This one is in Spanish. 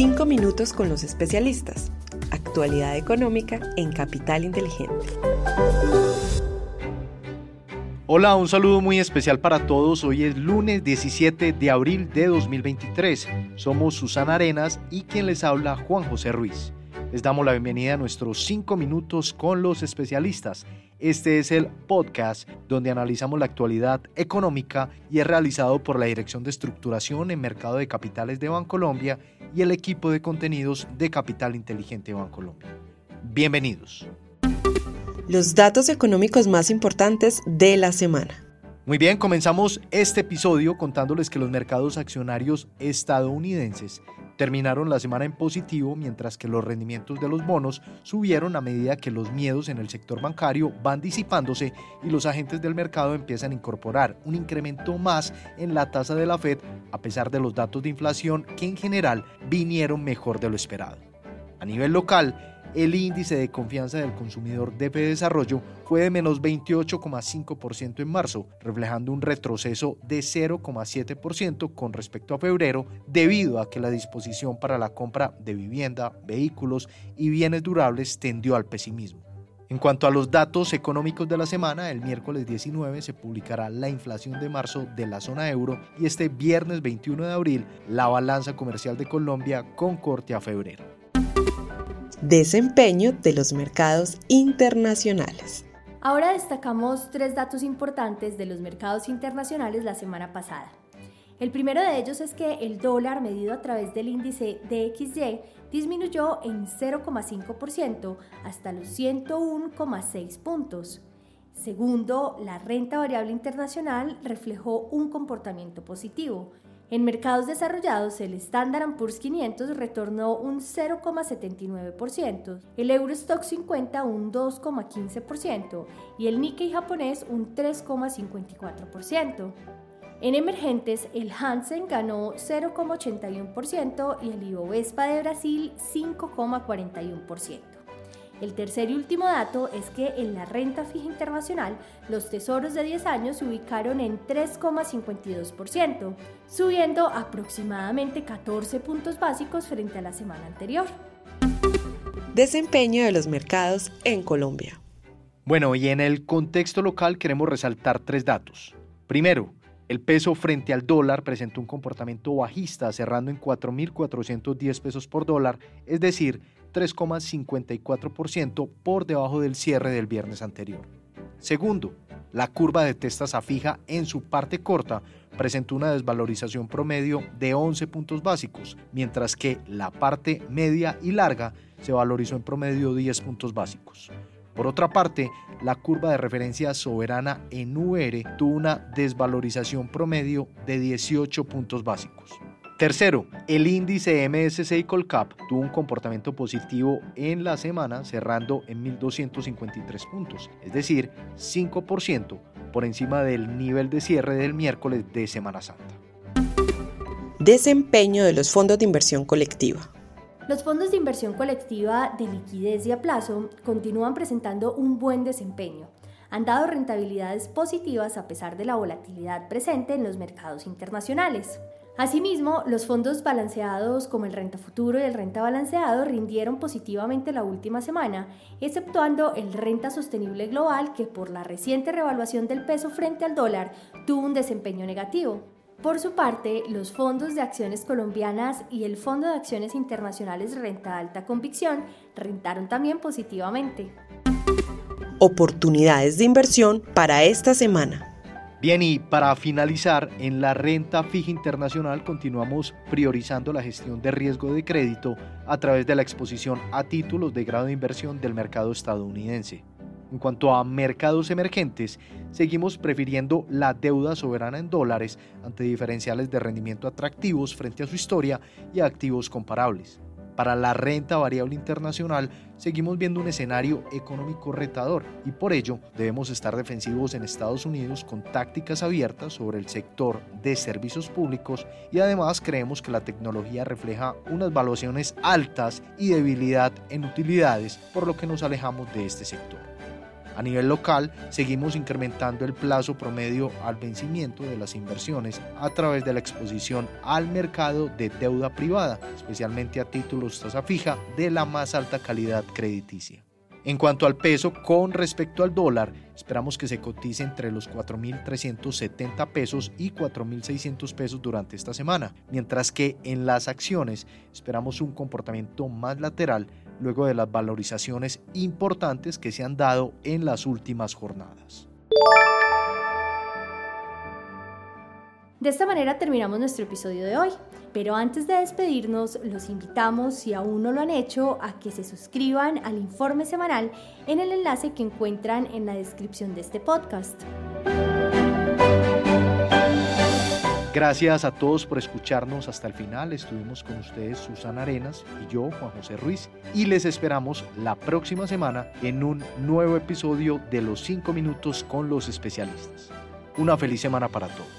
Cinco minutos con los especialistas. Actualidad económica en Capital Inteligente. Hola, un saludo muy especial para todos. Hoy es lunes 17 de abril de 2023. Somos Susana Arenas y quien les habla Juan José Ruiz. Les damos la bienvenida a nuestros 5 minutos con los especialistas. Este es el podcast donde analizamos la actualidad económica y es realizado por la Dirección de Estructuración en Mercado de Capitales de Bancolombia y el equipo de contenidos de Capital Inteligente Bancolombia. Bienvenidos. Los datos económicos más importantes de la semana. Muy bien, comenzamos este episodio contándoles que los mercados accionarios estadounidenses terminaron la semana en positivo mientras que los rendimientos de los bonos subieron a medida que los miedos en el sector bancario van disipándose y los agentes del mercado empiezan a incorporar un incremento más en la tasa de la Fed a pesar de los datos de inflación que en general vinieron mejor de lo esperado. A nivel local, el índice de confianza del consumidor de Desarrollo fue de menos 28,5% en marzo, reflejando un retroceso de 0,7% con respecto a febrero, debido a que la disposición para la compra de vivienda, vehículos y bienes durables tendió al pesimismo. En cuanto a los datos económicos de la semana, el miércoles 19 se publicará la inflación de marzo de la zona euro y este viernes 21 de abril la balanza comercial de Colombia con corte a febrero. Desempeño de los mercados internacionales. Ahora destacamos tres datos importantes de los mercados internacionales la semana pasada. El primero de ellos es que el dólar medido a través del índice DXY disminuyó en 0,5% hasta los 101,6 puntos. Segundo, la renta variable internacional reflejó un comportamiento positivo, en mercados desarrollados, el Standard Poor's 500 retornó un 0,79%, el Eurostock 50 un 2,15% y el Nikkei japonés un 3,54%. En emergentes, el Hansen ganó 0,81% y el Ibovespa de Brasil 5,41%. El tercer y último dato es que en la renta fija internacional los tesoros de 10 años se ubicaron en 3,52%, subiendo aproximadamente 14 puntos básicos frente a la semana anterior. Desempeño de los mercados en Colombia. Bueno, y en el contexto local queremos resaltar tres datos. Primero, el peso frente al dólar presentó un comportamiento bajista, cerrando en 4.410 pesos por dólar, es decir, 3,54% por debajo del cierre del viernes anterior. Segundo, la curva de testas a fija en su parte corta presentó una desvalorización promedio de 11 puntos básicos, mientras que la parte media y larga se valorizó en promedio 10 puntos básicos. Por otra parte, la curva de referencia soberana en UR tuvo una desvalorización promedio de 18 puntos básicos. Tercero, el índice MSCI Colcap tuvo un comportamiento positivo en la semana cerrando en 1.253 puntos, es decir, 5% por encima del nivel de cierre del miércoles de Semana Santa. Desempeño de los fondos de inversión colectiva. Los fondos de inversión colectiva de liquidez y a plazo continúan presentando un buen desempeño. Han dado rentabilidades positivas a pesar de la volatilidad presente en los mercados internacionales. Asimismo, los fondos balanceados como el renta futuro y el renta balanceado rindieron positivamente la última semana, exceptuando el renta sostenible global que por la reciente revaluación del peso frente al dólar tuvo un desempeño negativo. Por su parte, los fondos de acciones colombianas y el Fondo de Acciones Internacionales Renta Alta Convicción rentaron también positivamente. Oportunidades de inversión para esta semana. Bien, y para finalizar, en la renta fija internacional continuamos priorizando la gestión de riesgo de crédito a través de la exposición a títulos de grado de inversión del mercado estadounidense. En cuanto a mercados emergentes, seguimos prefiriendo la deuda soberana en dólares ante diferenciales de rendimiento atractivos frente a su historia y activos comparables. Para la renta variable internacional seguimos viendo un escenario económico retador y por ello debemos estar defensivos en Estados Unidos con tácticas abiertas sobre el sector de servicios públicos y además creemos que la tecnología refleja unas valuaciones altas y debilidad en utilidades por lo que nos alejamos de este sector. A nivel local, seguimos incrementando el plazo promedio al vencimiento de las inversiones a través de la exposición al mercado de deuda privada, especialmente a títulos tasa fija de la más alta calidad crediticia. En cuanto al peso con respecto al dólar, esperamos que se cotice entre los 4.370 pesos y 4.600 pesos durante esta semana, mientras que en las acciones esperamos un comportamiento más lateral luego de las valorizaciones importantes que se han dado en las últimas jornadas. De esta manera terminamos nuestro episodio de hoy. Pero antes de despedirnos, los invitamos, si aún no lo han hecho, a que se suscriban al informe semanal en el enlace que encuentran en la descripción de este podcast. Gracias a todos por escucharnos hasta el final. Estuvimos con ustedes Susana Arenas y yo, Juan José Ruiz, y les esperamos la próxima semana en un nuevo episodio de Los 5 Minutos con los especialistas. Una feliz semana para todos.